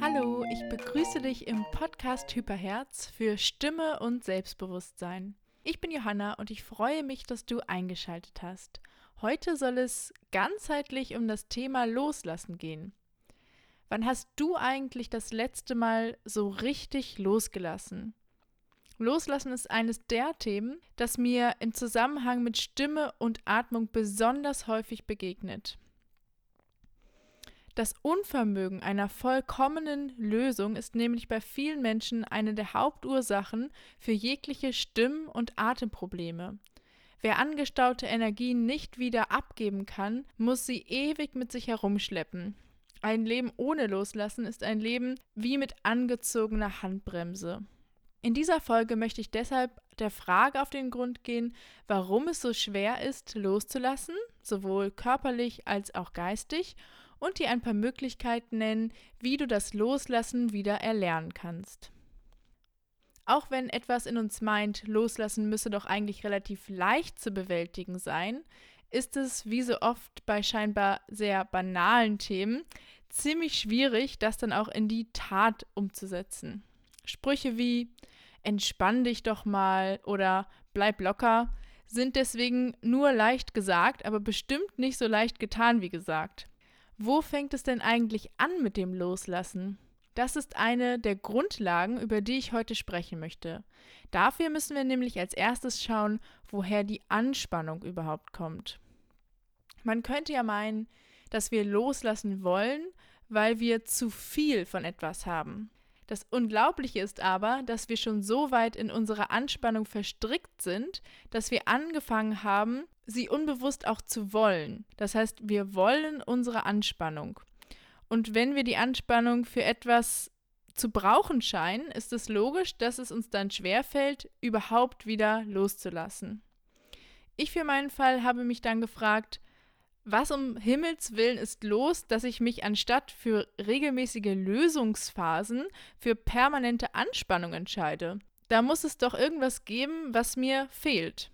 Hallo, ich begrüße dich im Podcast Hyperherz für Stimme und Selbstbewusstsein. Ich bin Johanna und ich freue mich, dass du eingeschaltet hast. Heute soll es ganzheitlich um das Thema Loslassen gehen. Wann hast du eigentlich das letzte Mal so richtig losgelassen? Loslassen ist eines der Themen, das mir im Zusammenhang mit Stimme und Atmung besonders häufig begegnet. Das Unvermögen einer vollkommenen Lösung ist nämlich bei vielen Menschen eine der Hauptursachen für jegliche Stimm- und Atemprobleme. Wer angestaute Energien nicht wieder abgeben kann, muss sie ewig mit sich herumschleppen. Ein Leben ohne Loslassen ist ein Leben wie mit angezogener Handbremse. In dieser Folge möchte ich deshalb der Frage auf den Grund gehen, warum es so schwer ist, loszulassen, sowohl körperlich als auch geistig, und dir ein paar Möglichkeiten nennen, wie du das Loslassen wieder erlernen kannst. Auch wenn etwas in uns meint, loslassen müsse doch eigentlich relativ leicht zu bewältigen sein, ist es, wie so oft bei scheinbar sehr banalen Themen, ziemlich schwierig, das dann auch in die Tat umzusetzen. Sprüche wie entspann dich doch mal oder bleib locker sind deswegen nur leicht gesagt, aber bestimmt nicht so leicht getan wie gesagt. Wo fängt es denn eigentlich an mit dem Loslassen? Das ist eine der Grundlagen, über die ich heute sprechen möchte. Dafür müssen wir nämlich als erstes schauen, woher die Anspannung überhaupt kommt. Man könnte ja meinen, dass wir loslassen wollen, weil wir zu viel von etwas haben. Das Unglaubliche ist aber, dass wir schon so weit in unserer Anspannung verstrickt sind, dass wir angefangen haben, sie unbewusst auch zu wollen. Das heißt, wir wollen unsere Anspannung. Und wenn wir die Anspannung für etwas zu brauchen scheinen, ist es logisch, dass es uns dann schwerfällt, überhaupt wieder loszulassen. Ich für meinen Fall habe mich dann gefragt, was um Himmels willen ist los, dass ich mich anstatt für regelmäßige Lösungsphasen für permanente Anspannung entscheide? Da muss es doch irgendwas geben, was mir fehlt.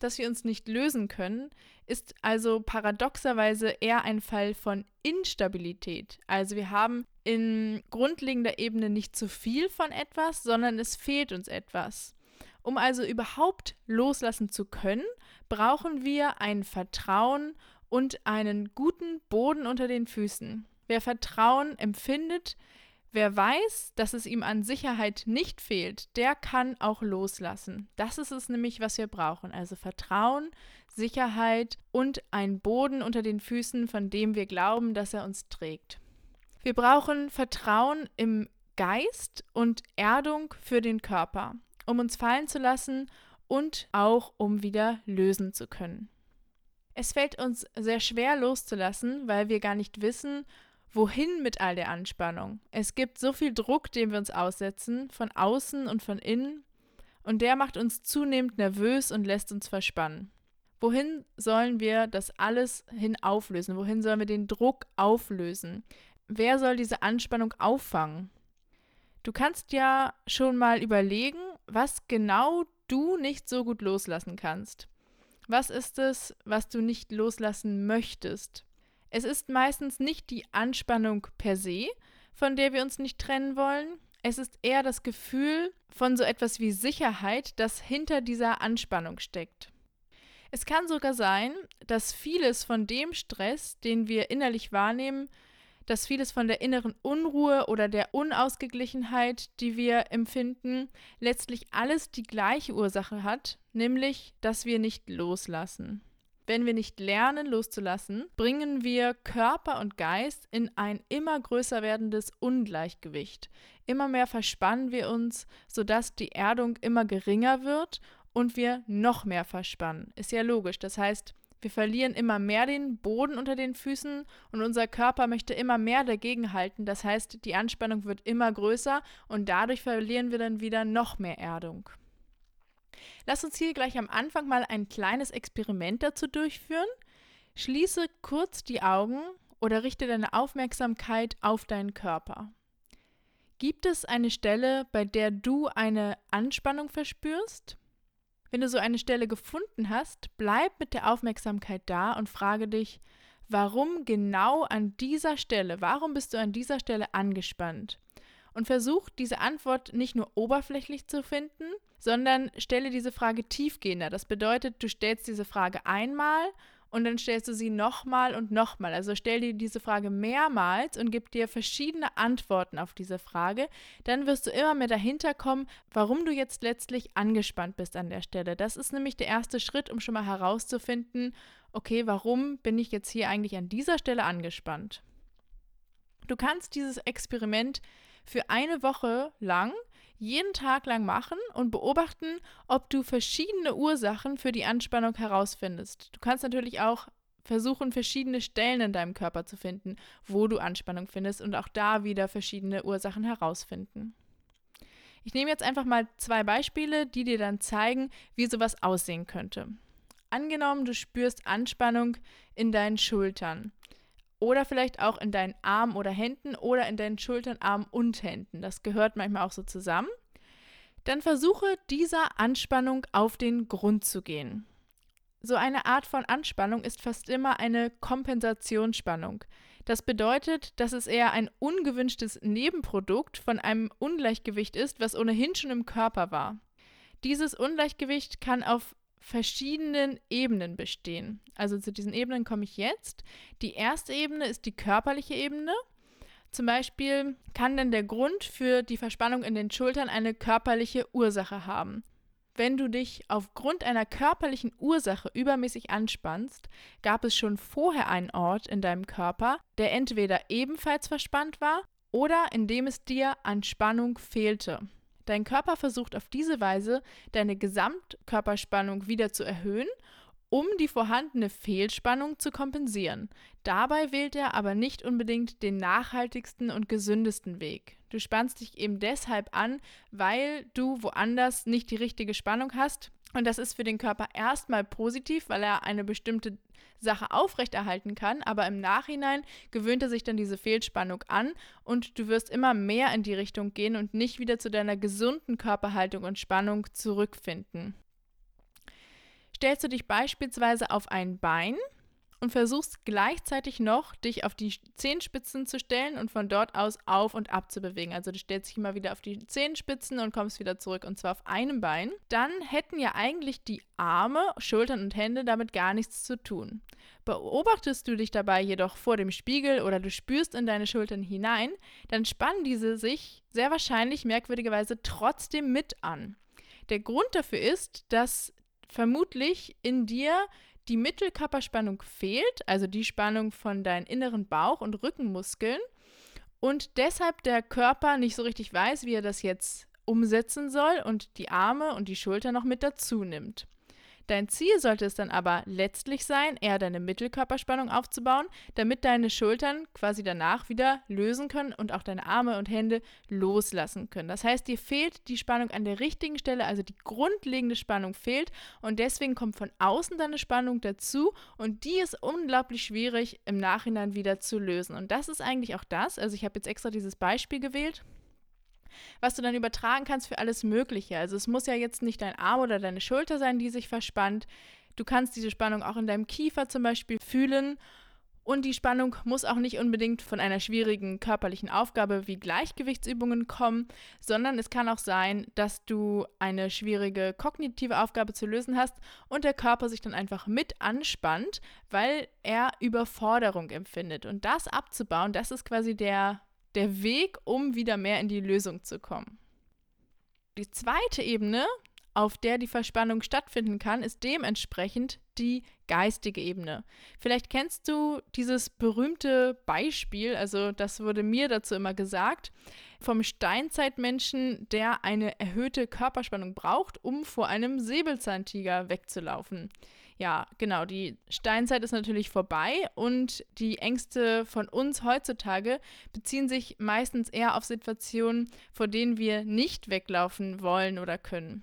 Dass wir uns nicht lösen können, ist also paradoxerweise eher ein Fall von Instabilität. Also wir haben in grundlegender Ebene nicht zu viel von etwas, sondern es fehlt uns etwas. Um also überhaupt loslassen zu können, brauchen wir ein Vertrauen und einen guten Boden unter den Füßen. Wer Vertrauen empfindet, Wer weiß, dass es ihm an Sicherheit nicht fehlt, der kann auch loslassen. Das ist es nämlich, was wir brauchen. Also Vertrauen, Sicherheit und ein Boden unter den Füßen, von dem wir glauben, dass er uns trägt. Wir brauchen Vertrauen im Geist und Erdung für den Körper, um uns fallen zu lassen und auch um wieder lösen zu können. Es fällt uns sehr schwer loszulassen, weil wir gar nicht wissen, wohin mit all der Anspannung. Es gibt so viel Druck, den wir uns aussetzen, von außen und von innen, und der macht uns zunehmend nervös und lässt uns verspannen. Wohin sollen wir das alles hin auflösen? Wohin sollen wir den Druck auflösen? Wer soll diese Anspannung auffangen? Du kannst ja schon mal überlegen, was genau du nicht so gut loslassen kannst. Was ist es, was du nicht loslassen möchtest? Es ist meistens nicht die Anspannung per se, von der wir uns nicht trennen wollen. Es ist eher das Gefühl von so etwas wie Sicherheit, das hinter dieser Anspannung steckt. Es kann sogar sein, dass vieles von dem Stress, den wir innerlich wahrnehmen, dass vieles von der inneren Unruhe oder der Unausgeglichenheit, die wir empfinden, letztlich alles die gleiche Ursache hat, nämlich, dass wir nicht loslassen. Wenn wir nicht lernen loszulassen, bringen wir Körper und Geist in ein immer größer werdendes Ungleichgewicht. Immer mehr verspannen wir uns, sodass die Erdung immer geringer wird und wir noch mehr verspannen. Ist ja logisch. Das heißt, wir verlieren immer mehr den Boden unter den Füßen und unser Körper möchte immer mehr dagegenhalten. Das heißt, die Anspannung wird immer größer und dadurch verlieren wir dann wieder noch mehr Erdung. Lass uns hier gleich am Anfang mal ein kleines Experiment dazu durchführen. Schließe kurz die Augen oder richte deine Aufmerksamkeit auf deinen Körper. Gibt es eine Stelle, bei der du eine Anspannung verspürst? Wenn du so eine Stelle gefunden hast, bleib mit der Aufmerksamkeit da und frage dich, warum genau an dieser Stelle, warum bist du an dieser Stelle angespannt? Und versuch diese Antwort nicht nur oberflächlich zu finden, sondern stelle diese Frage tiefgehender. Das bedeutet, du stellst diese Frage einmal und dann stellst du sie nochmal und nochmal. Also stell dir diese Frage mehrmals und gib dir verschiedene Antworten auf diese Frage. Dann wirst du immer mehr dahinter kommen, warum du jetzt letztlich angespannt bist an der Stelle. Das ist nämlich der erste Schritt, um schon mal herauszufinden, okay, warum bin ich jetzt hier eigentlich an dieser Stelle angespannt? Du kannst dieses Experiment für eine Woche lang jeden Tag lang machen und beobachten, ob du verschiedene Ursachen für die Anspannung herausfindest. Du kannst natürlich auch versuchen, verschiedene Stellen in deinem Körper zu finden, wo du Anspannung findest und auch da wieder verschiedene Ursachen herausfinden. Ich nehme jetzt einfach mal zwei Beispiele, die dir dann zeigen, wie sowas aussehen könnte. Angenommen, du spürst Anspannung in deinen Schultern oder vielleicht auch in deinen Armen oder Händen oder in deinen Schultern, Armen und Händen. Das gehört manchmal auch so zusammen. Dann versuche dieser Anspannung auf den Grund zu gehen. So eine Art von Anspannung ist fast immer eine Kompensationsspannung. Das bedeutet, dass es eher ein ungewünschtes Nebenprodukt von einem Ungleichgewicht ist, was ohnehin schon im Körper war. Dieses Ungleichgewicht kann auf verschiedenen Ebenen bestehen. Also zu diesen Ebenen komme ich jetzt. Die erste Ebene ist die körperliche Ebene. Zum Beispiel kann dann der Grund für die Verspannung in den Schultern eine körperliche Ursache haben. Wenn du dich aufgrund einer körperlichen Ursache übermäßig anspannst, gab es schon vorher einen Ort in deinem Körper, der entweder ebenfalls verspannt war oder in dem es dir an Spannung fehlte. Dein Körper versucht auf diese Weise, deine Gesamtkörperspannung wieder zu erhöhen, um die vorhandene Fehlspannung zu kompensieren. Dabei wählt er aber nicht unbedingt den nachhaltigsten und gesündesten Weg. Du spannst dich eben deshalb an, weil du woanders nicht die richtige Spannung hast. Und das ist für den Körper erstmal positiv, weil er eine bestimmte Sache aufrechterhalten kann, aber im Nachhinein gewöhnt er sich dann diese Fehlspannung an und du wirst immer mehr in die Richtung gehen und nicht wieder zu deiner gesunden Körperhaltung und Spannung zurückfinden. Stellst du dich beispielsweise auf ein Bein, und versuchst gleichzeitig noch, dich auf die Zehenspitzen zu stellen und von dort aus auf und ab zu bewegen. Also du stellst dich immer wieder auf die Zehenspitzen und kommst wieder zurück und zwar auf einem Bein. Dann hätten ja eigentlich die Arme, Schultern und Hände damit gar nichts zu tun. Beobachtest du dich dabei jedoch vor dem Spiegel oder du spürst in deine Schultern hinein, dann spannen diese sich sehr wahrscheinlich merkwürdigerweise trotzdem mit an. Der Grund dafür ist, dass vermutlich in dir die Mittelkörperspannung fehlt, also die Spannung von deinen inneren Bauch- und Rückenmuskeln, und deshalb der Körper nicht so richtig weiß, wie er das jetzt umsetzen soll und die Arme und die Schulter noch mit dazu nimmt. Dein Ziel sollte es dann aber letztlich sein, eher deine Mittelkörperspannung aufzubauen, damit deine Schultern quasi danach wieder lösen können und auch deine Arme und Hände loslassen können. Das heißt, dir fehlt die Spannung an der richtigen Stelle, also die grundlegende Spannung fehlt und deswegen kommt von außen deine Spannung dazu und die ist unglaublich schwierig im Nachhinein wieder zu lösen. Und das ist eigentlich auch das, also ich habe jetzt extra dieses Beispiel gewählt, was du dann übertragen kannst für alles Mögliche. Also es muss ja jetzt nicht dein Arm oder deine Schulter sein, die sich verspannt. Du kannst diese Spannung auch in deinem Kiefer zum Beispiel fühlen. Und die Spannung muss auch nicht unbedingt von einer schwierigen körperlichen Aufgabe wie Gleichgewichtsübungen kommen, sondern es kann auch sein, dass du eine schwierige kognitive Aufgabe zu lösen hast und der Körper sich dann einfach mit anspannt, weil er Überforderung empfindet. Und das abzubauen, das ist quasi der der Weg, um wieder mehr in die Lösung zu kommen. Die zweite Ebene, auf der die Verspannung stattfinden kann, ist dementsprechend die geistige Ebene. Vielleicht kennst du dieses berühmte Beispiel, also das wurde mir dazu immer gesagt, vom Steinzeitmenschen, der eine erhöhte Körperspannung braucht, um vor einem Säbelzahntiger wegzulaufen ja, genau, die Steinzeit ist natürlich vorbei und die Ängste von uns heutzutage beziehen sich meistens eher auf Situationen, vor denen wir nicht weglaufen wollen oder können.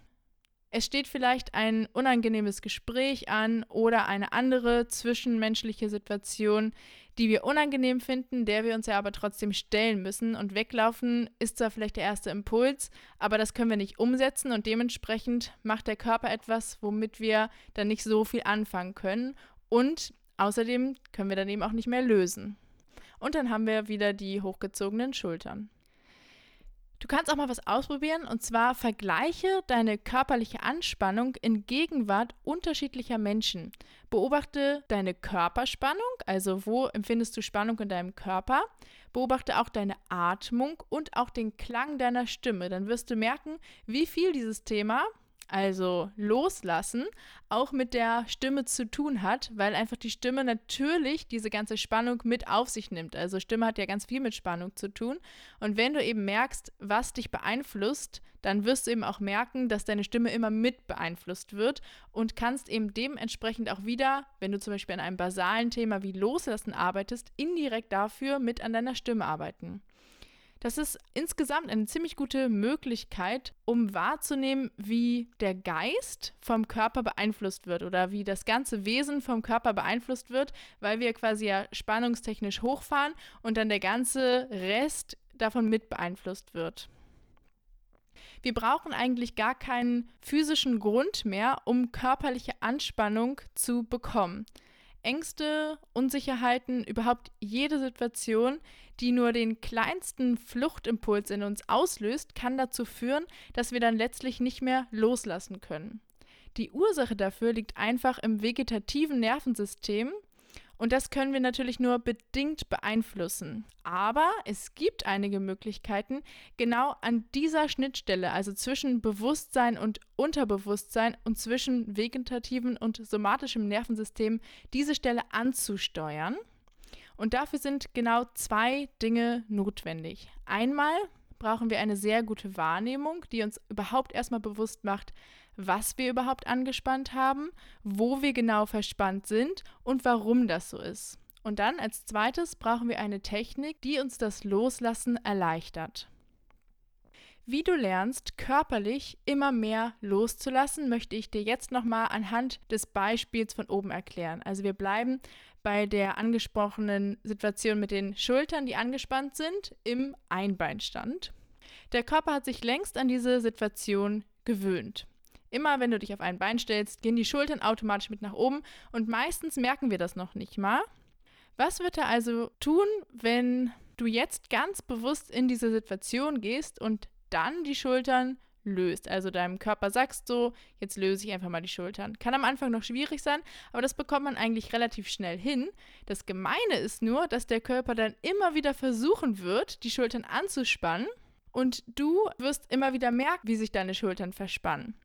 Es steht vielleicht ein unangenehmes Gespräch an oder eine andere zwischenmenschliche Situation, die wir unangenehm finden, der wir uns ja aber trotzdem stellen müssen. Und weglaufen ist zwar vielleicht der erste Impuls, aber das können wir nicht umsetzen und dementsprechend macht der Körper etwas, womit wir dann nicht so viel anfangen können. Und außerdem können wir dann eben auch nicht mehr lösen. Und dann haben wir wieder die hochgezogenen Schultern. Du kannst auch mal was ausprobieren und zwar vergleiche deine körperliche Anspannung in Gegenwart unterschiedlicher Menschen. Beobachte deine Körperspannung, also wo empfindest du Spannung in deinem Körper. Beobachte auch deine Atmung und auch den Klang deiner Stimme. Dann wirst du merken, wie viel dieses Thema also loslassen, auch mit der Stimme zu tun hat, weil einfach die Stimme natürlich diese ganze Spannung mit auf sich nimmt. Also Stimme hat ja ganz viel mit Spannung zu tun. Und wenn du eben merkst, was dich beeinflusst, dann wirst du eben auch merken, dass deine Stimme immer mit beeinflusst wird und kannst eben dementsprechend auch wieder, wenn du zum Beispiel an einem basalen Thema wie Loslassen arbeitest, indirekt dafür mit an deiner Stimme arbeiten. Das ist insgesamt eine ziemlich gute Möglichkeit, um wahrzunehmen, wie der Geist vom Körper beeinflusst wird oder wie das ganze Wesen vom Körper beeinflusst wird, weil wir quasi ja spannungstechnisch hochfahren und dann der ganze Rest davon mit beeinflusst wird. Wir brauchen eigentlich gar keinen physischen Grund mehr, um körperliche Anspannung zu bekommen. Ängste, Unsicherheiten, überhaupt jede Situation, die nur den kleinsten Fluchtimpuls in uns auslöst, kann dazu führen, dass wir dann letztlich nicht mehr loslassen können. Die Ursache dafür liegt einfach im vegetativen Nervensystem, und das können wir natürlich nur bedingt beeinflussen. Aber es gibt einige Möglichkeiten, genau an dieser Schnittstelle, also zwischen Bewusstsein und Unterbewusstsein und zwischen vegetativen und somatischem Nervensystem, diese Stelle anzusteuern. Und dafür sind genau zwei Dinge notwendig. Einmal brauchen wir eine sehr gute Wahrnehmung, die uns überhaupt erstmal bewusst macht, was wir überhaupt angespannt haben, wo wir genau verspannt sind und warum das so ist. Und dann als zweites brauchen wir eine Technik, die uns das Loslassen erleichtert. Wie du lernst, körperlich immer mehr loszulassen, möchte ich dir jetzt nochmal anhand des Beispiels von oben erklären. Also wir bleiben bei der angesprochenen Situation mit den Schultern, die angespannt sind, im Einbeinstand. Der Körper hat sich längst an diese Situation gewöhnt. Immer wenn du dich auf ein Bein stellst, gehen die Schultern automatisch mit nach oben und meistens merken wir das noch nicht mal. Was wird er also tun, wenn du jetzt ganz bewusst in diese Situation gehst und dann die Schultern löst. Also deinem Körper sagst so, jetzt löse ich einfach mal die Schultern. Kann am Anfang noch schwierig sein, aber das bekommt man eigentlich relativ schnell hin. Das Gemeine ist nur, dass der Körper dann immer wieder versuchen wird, die Schultern anzuspannen und du wirst immer wieder merken, wie sich deine Schultern verspannen.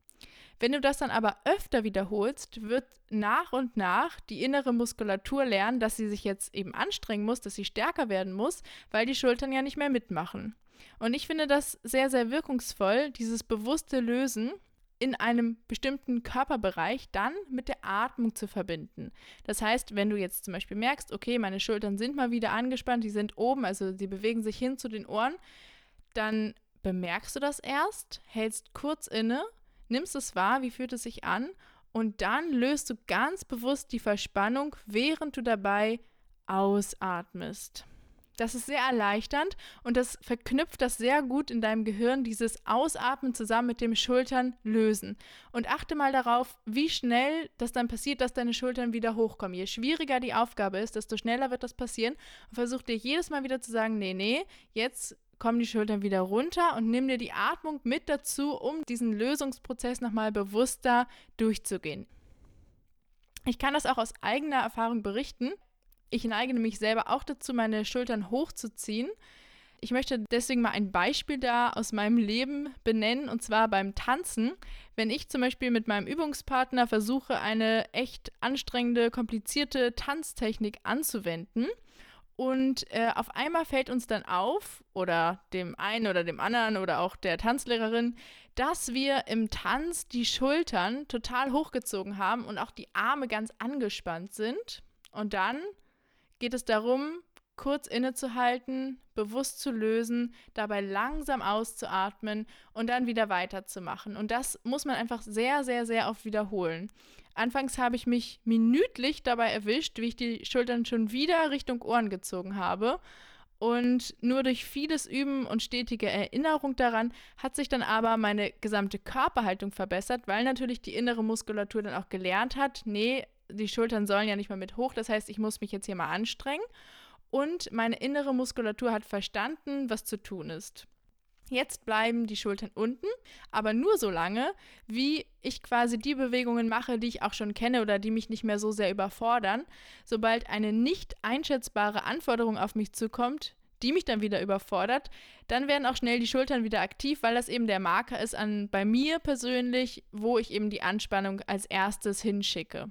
Wenn du das dann aber öfter wiederholst, wird nach und nach die innere Muskulatur lernen, dass sie sich jetzt eben anstrengen muss, dass sie stärker werden muss, weil die Schultern ja nicht mehr mitmachen. Und ich finde das sehr, sehr wirkungsvoll, dieses bewusste Lösen in einem bestimmten Körperbereich dann mit der Atmung zu verbinden. Das heißt, wenn du jetzt zum Beispiel merkst, okay, meine Schultern sind mal wieder angespannt, die sind oben, also sie bewegen sich hin zu den Ohren, dann bemerkst du das erst, hältst kurz inne nimmst es wahr, wie fühlt es sich an und dann löst du ganz bewusst die Verspannung, während du dabei ausatmest. Das ist sehr erleichternd und das verknüpft das sehr gut in deinem Gehirn, dieses Ausatmen zusammen mit dem Schultern lösen. Und achte mal darauf, wie schnell das dann passiert, dass deine Schultern wieder hochkommen. Je schwieriger die Aufgabe ist, desto schneller wird das passieren. Und versuch dir jedes Mal wieder zu sagen, nee, nee, jetzt kommen die Schultern wieder runter und nimm dir die Atmung mit dazu, um diesen Lösungsprozess nochmal bewusster durchzugehen. Ich kann das auch aus eigener Erfahrung berichten. Ich neige mich selber auch dazu, meine Schultern hochzuziehen. Ich möchte deswegen mal ein Beispiel da aus meinem Leben benennen, und zwar beim Tanzen. Wenn ich zum Beispiel mit meinem Übungspartner versuche, eine echt anstrengende, komplizierte Tanztechnik anzuwenden, und äh, auf einmal fällt uns dann auf, oder dem einen oder dem anderen oder auch der Tanzlehrerin, dass wir im Tanz die Schultern total hochgezogen haben und auch die Arme ganz angespannt sind. Und dann geht es darum, kurz innezuhalten, bewusst zu lösen, dabei langsam auszuatmen und dann wieder weiterzumachen. Und das muss man einfach sehr, sehr, sehr oft wiederholen. Anfangs habe ich mich minütlich dabei erwischt, wie ich die Schultern schon wieder Richtung Ohren gezogen habe. Und nur durch vieles Üben und stetige Erinnerung daran hat sich dann aber meine gesamte Körperhaltung verbessert, weil natürlich die innere Muskulatur dann auch gelernt hat, nee, die Schultern sollen ja nicht mehr mit hoch, das heißt, ich muss mich jetzt hier mal anstrengen. Und meine innere Muskulatur hat verstanden, was zu tun ist. Jetzt bleiben die Schultern unten, aber nur so lange, wie ich quasi die Bewegungen mache, die ich auch schon kenne oder die mich nicht mehr so sehr überfordern. Sobald eine nicht einschätzbare Anforderung auf mich zukommt, die mich dann wieder überfordert, dann werden auch schnell die Schultern wieder aktiv, weil das eben der Marker ist an bei mir persönlich, wo ich eben die Anspannung als erstes hinschicke.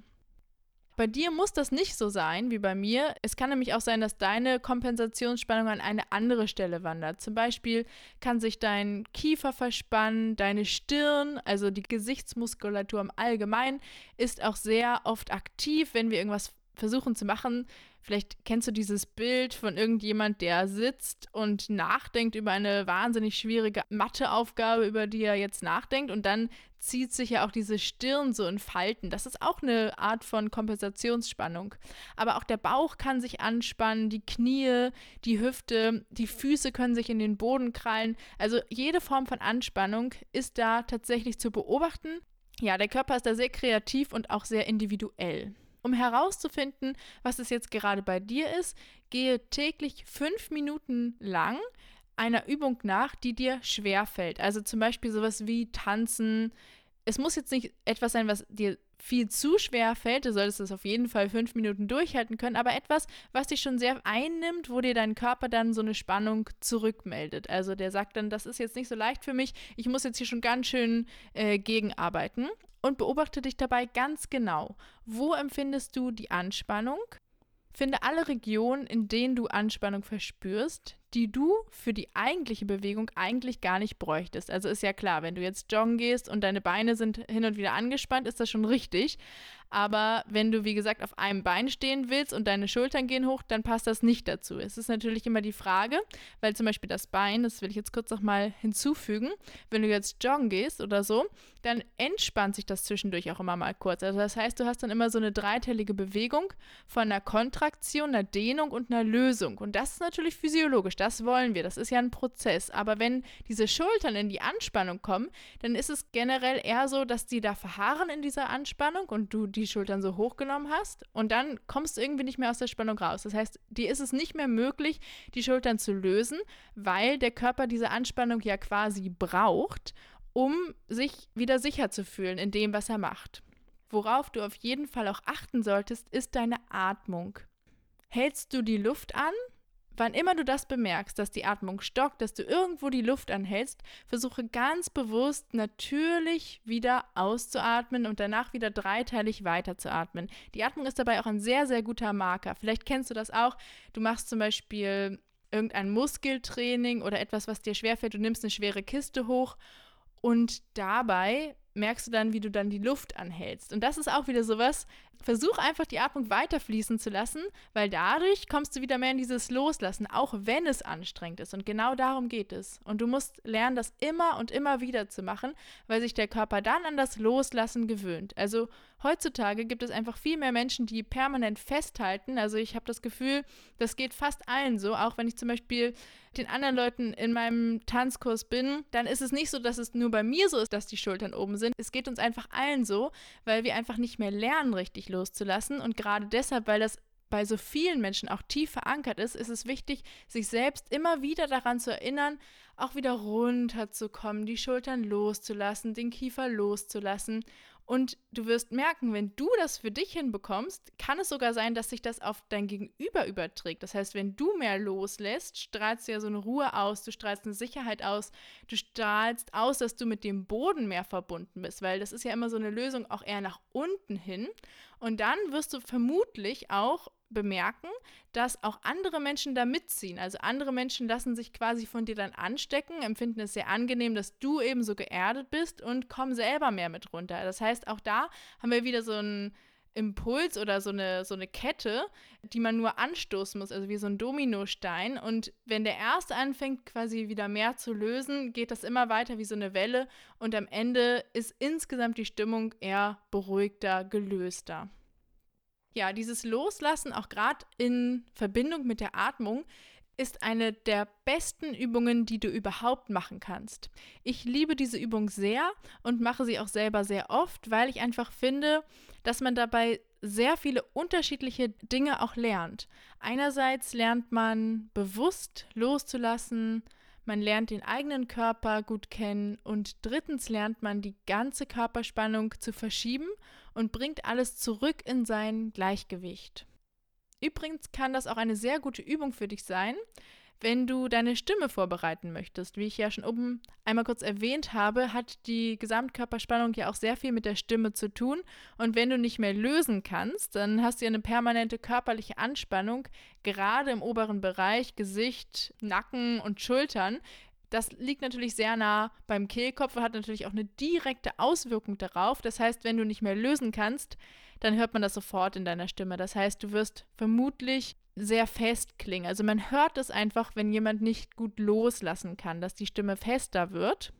Bei dir muss das nicht so sein wie bei mir. Es kann nämlich auch sein, dass deine Kompensationsspannung an eine andere Stelle wandert. Zum Beispiel kann sich dein Kiefer verspannen, deine Stirn, also die Gesichtsmuskulatur im Allgemeinen, ist auch sehr oft aktiv, wenn wir irgendwas versuchen zu machen, Vielleicht kennst du dieses Bild von irgendjemand, der sitzt und nachdenkt über eine wahnsinnig schwierige Matheaufgabe, über die er jetzt nachdenkt und dann zieht sich ja auch diese Stirn so in Falten. Das ist auch eine Art von Kompensationsspannung. Aber auch der Bauch kann sich anspannen, die Knie, die Hüfte, die Füße können sich in den Boden krallen. Also jede Form von Anspannung ist da tatsächlich zu beobachten. Ja, der Körper ist da sehr kreativ und auch sehr individuell. Um herauszufinden, was es jetzt gerade bei dir ist, gehe täglich fünf Minuten lang einer Übung nach, die dir schwer fällt. Also zum Beispiel sowas wie Tanzen. Es muss jetzt nicht etwas sein, was dir viel zu schwer fällt, du solltest es auf jeden Fall fünf Minuten durchhalten können, aber etwas, was dich schon sehr einnimmt, wo dir dein Körper dann so eine Spannung zurückmeldet. Also der sagt dann, das ist jetzt nicht so leicht für mich, ich muss jetzt hier schon ganz schön äh, gegenarbeiten und beobachte dich dabei ganz genau. Wo empfindest du die Anspannung? Finde alle Regionen, in denen du Anspannung verspürst, die du für die eigentliche Bewegung eigentlich gar nicht bräuchtest. Also ist ja klar, wenn du jetzt joggen gehst und deine Beine sind hin und wieder angespannt, ist das schon richtig. Aber wenn du, wie gesagt, auf einem Bein stehen willst und deine Schultern gehen hoch, dann passt das nicht dazu. Es ist natürlich immer die Frage, weil zum Beispiel das Bein, das will ich jetzt kurz nochmal hinzufügen, wenn du jetzt joggen gehst oder so, dann entspannt sich das zwischendurch auch immer mal kurz. Also das heißt, du hast dann immer so eine dreiteilige Bewegung von einer Kontraktion, einer Dehnung und einer Lösung. Und das ist natürlich physiologisch, das wollen wir, das ist ja ein Prozess. Aber wenn diese Schultern in die Anspannung kommen, dann ist es generell eher so, dass die da verharren in dieser Anspannung und du die Schultern so hochgenommen hast und dann kommst du irgendwie nicht mehr aus der Spannung raus. Das heißt, dir ist es nicht mehr möglich, die Schultern zu lösen, weil der Körper diese Anspannung ja quasi braucht, um sich wieder sicher zu fühlen in dem, was er macht. Worauf du auf jeden Fall auch achten solltest, ist deine Atmung. Hältst du die Luft an Wann immer du das bemerkst, dass die Atmung stockt, dass du irgendwo die Luft anhältst, versuche ganz bewusst natürlich wieder auszuatmen und danach wieder dreiteilig weiterzuatmen. Die Atmung ist dabei auch ein sehr, sehr guter Marker. Vielleicht kennst du das auch. Du machst zum Beispiel irgendein Muskeltraining oder etwas, was dir schwerfällt. Du nimmst eine schwere Kiste hoch und dabei merkst du dann, wie du dann die Luft anhältst. Und das ist auch wieder sowas, versuch einfach die Atmung weiterfließen zu lassen, weil dadurch kommst du wieder mehr in dieses Loslassen, auch wenn es anstrengend ist. Und genau darum geht es. Und du musst lernen, das immer und immer wieder zu machen, weil sich der Körper dann an das Loslassen gewöhnt. Also heutzutage gibt es einfach viel mehr Menschen, die permanent festhalten. Also ich habe das Gefühl, das geht fast allen so, auch wenn ich zum Beispiel den anderen Leuten in meinem Tanzkurs bin, dann ist es nicht so, dass es nur bei mir so ist, dass die Schultern oben sind. Es geht uns einfach allen so, weil wir einfach nicht mehr lernen, richtig loszulassen. Und gerade deshalb, weil das bei so vielen Menschen auch tief verankert ist, ist es wichtig, sich selbst immer wieder daran zu erinnern, auch wieder runterzukommen, die Schultern loszulassen, den Kiefer loszulassen und du wirst merken, wenn du das für dich hinbekommst, kann es sogar sein, dass sich das auf dein Gegenüber überträgt. Das heißt, wenn du mehr loslässt, strahlst du ja so eine Ruhe aus, du strahlst eine Sicherheit aus, du strahlst aus, dass du mit dem Boden mehr verbunden bist, weil das ist ja immer so eine Lösung auch eher nach unten hin. Und dann wirst du vermutlich auch bemerken, dass auch andere Menschen da mitziehen. Also andere Menschen lassen sich quasi von dir dann anstecken, empfinden es sehr angenehm, dass du eben so geerdet bist und kommen selber mehr mit runter. Das heißt, auch da haben wir wieder so ein Impuls oder so eine, so eine Kette, die man nur anstoßen muss, also wie so ein Dominostein. Und wenn der erste anfängt, quasi wieder mehr zu lösen, geht das immer weiter wie so eine Welle. Und am Ende ist insgesamt die Stimmung eher beruhigter, gelöster. Ja, dieses Loslassen, auch gerade in Verbindung mit der Atmung, ist eine der besten Übungen, die du überhaupt machen kannst. Ich liebe diese Übung sehr und mache sie auch selber sehr oft, weil ich einfach finde, dass man dabei sehr viele unterschiedliche Dinge auch lernt. Einerseits lernt man bewusst loszulassen, man lernt den eigenen Körper gut kennen und drittens lernt man die ganze Körperspannung zu verschieben und bringt alles zurück in sein Gleichgewicht. Übrigens kann das auch eine sehr gute Übung für dich sein, wenn du deine Stimme vorbereiten möchtest. Wie ich ja schon oben einmal kurz erwähnt habe, hat die Gesamtkörperspannung ja auch sehr viel mit der Stimme zu tun. Und wenn du nicht mehr lösen kannst, dann hast du ja eine permanente körperliche Anspannung, gerade im oberen Bereich, Gesicht, Nacken und Schultern. Das liegt natürlich sehr nah beim Kehlkopf und hat natürlich auch eine direkte Auswirkung darauf. Das heißt, wenn du nicht mehr lösen kannst, dann hört man das sofort in deiner Stimme. Das heißt, du wirst vermutlich sehr fest klingen. Also man hört es einfach, wenn jemand nicht gut loslassen kann, dass die Stimme fester wird.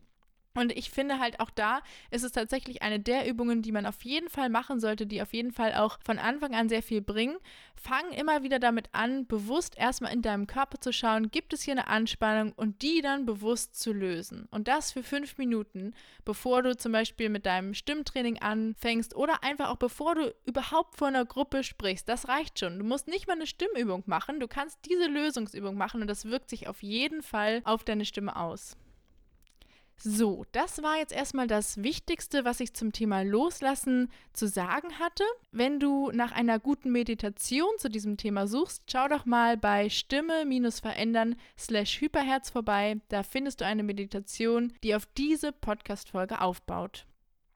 Und ich finde halt auch da ist es tatsächlich eine der Übungen, die man auf jeden Fall machen sollte, die auf jeden Fall auch von Anfang an sehr viel bringen. Fang immer wieder damit an, bewusst erstmal in deinem Körper zu schauen, gibt es hier eine Anspannung und die dann bewusst zu lösen. Und das für fünf Minuten, bevor du zum Beispiel mit deinem Stimmtraining anfängst oder einfach auch bevor du überhaupt vor einer Gruppe sprichst. Das reicht schon. Du musst nicht mal eine Stimmübung machen, du kannst diese Lösungsübung machen und das wirkt sich auf jeden Fall auf deine Stimme aus. So, das war jetzt erstmal das Wichtigste, was ich zum Thema Loslassen zu sagen hatte. Wenn du nach einer guten Meditation zu diesem Thema suchst, schau doch mal bei Stimme-verändern slash Hyperherz vorbei. Da findest du eine Meditation, die auf diese Podcast-Folge aufbaut.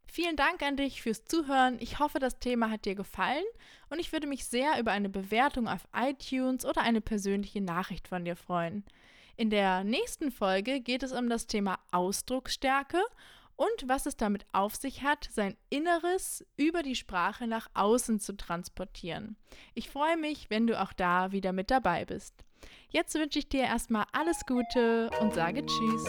Vielen Dank an dich fürs Zuhören. Ich hoffe, das Thema hat dir gefallen und ich würde mich sehr über eine Bewertung auf iTunes oder eine persönliche Nachricht von dir freuen. In der nächsten Folge geht es um das Thema Ausdrucksstärke und was es damit auf sich hat, sein Inneres über die Sprache nach außen zu transportieren. Ich freue mich, wenn du auch da wieder mit dabei bist. Jetzt wünsche ich dir erstmal alles Gute und sage Tschüss.